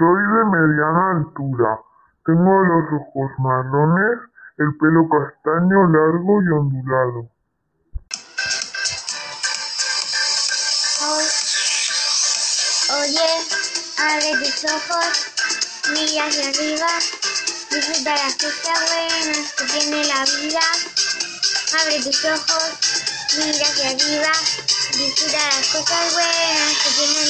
Soy de mediana altura. Tengo los ojos marrones, el pelo castaño largo y ondulado. Oye, abre tus ojos, mira hacia arriba, disfruta las cosas buenas que tiene la vida. Abre tus ojos, mira hacia arriba, disfruta las cosas buenas que tiene la vida.